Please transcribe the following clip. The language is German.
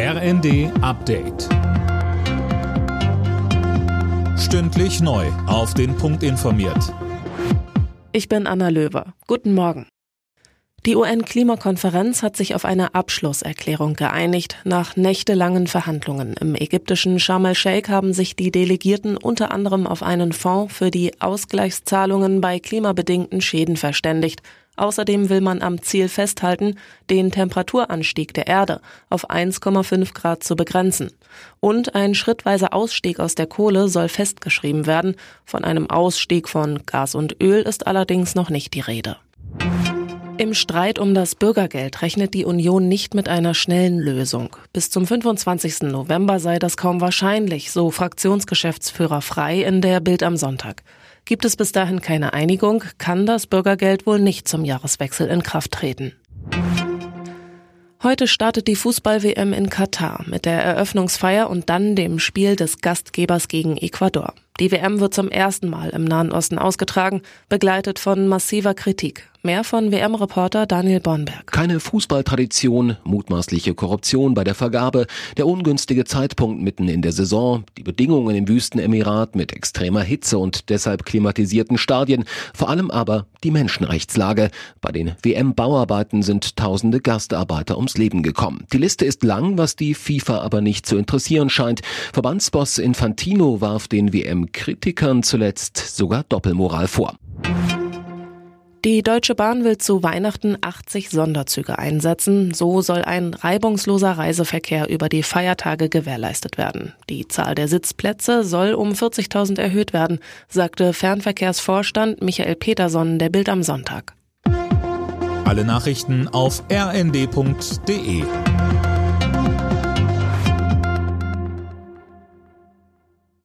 RND Update. Stündlich neu. Auf den Punkt informiert. Ich bin Anna Löwer. Guten Morgen. Die UN-Klimakonferenz hat sich auf eine Abschlusserklärung geeinigt. Nach nächtelangen Verhandlungen im ägyptischen Sharm el-Sheikh haben sich die Delegierten unter anderem auf einen Fonds für die Ausgleichszahlungen bei klimabedingten Schäden verständigt. Außerdem will man am Ziel festhalten, den Temperaturanstieg der Erde auf 1,5 Grad zu begrenzen. Und ein schrittweiser Ausstieg aus der Kohle soll festgeschrieben werden. Von einem Ausstieg von Gas und Öl ist allerdings noch nicht die Rede. Im Streit um das Bürgergeld rechnet die Union nicht mit einer schnellen Lösung. Bis zum 25. November sei das kaum wahrscheinlich, so Fraktionsgeschäftsführer Frei in der Bild am Sonntag. Gibt es bis dahin keine Einigung, kann das Bürgergeld wohl nicht zum Jahreswechsel in Kraft treten. Heute startet die Fußball-WM in Katar mit der Eröffnungsfeier und dann dem Spiel des Gastgebers gegen Ecuador. Die WM wird zum ersten Mal im Nahen Osten ausgetragen, begleitet von massiver Kritik. Mehr von WM-Reporter Daniel Bornberg. Keine Fußballtradition, mutmaßliche Korruption bei der Vergabe, der ungünstige Zeitpunkt mitten in der Saison, die Bedingungen im Wüstenemirat mit extremer Hitze und deshalb klimatisierten Stadien, vor allem aber die Menschenrechtslage. Bei den WM-Bauarbeiten sind tausende Gastarbeiter ums Leben gekommen. Die Liste ist lang, was die FIFA aber nicht zu interessieren scheint. Verbandsboss Infantino warf den WM Kritikern zuletzt sogar Doppelmoral vor. Die Deutsche Bahn will zu Weihnachten 80 Sonderzüge einsetzen. So soll ein reibungsloser Reiseverkehr über die Feiertage gewährleistet werden. Die Zahl der Sitzplätze soll um 40.000 erhöht werden, sagte Fernverkehrsvorstand Michael Peterson der Bild am Sonntag. Alle Nachrichten auf rnd.de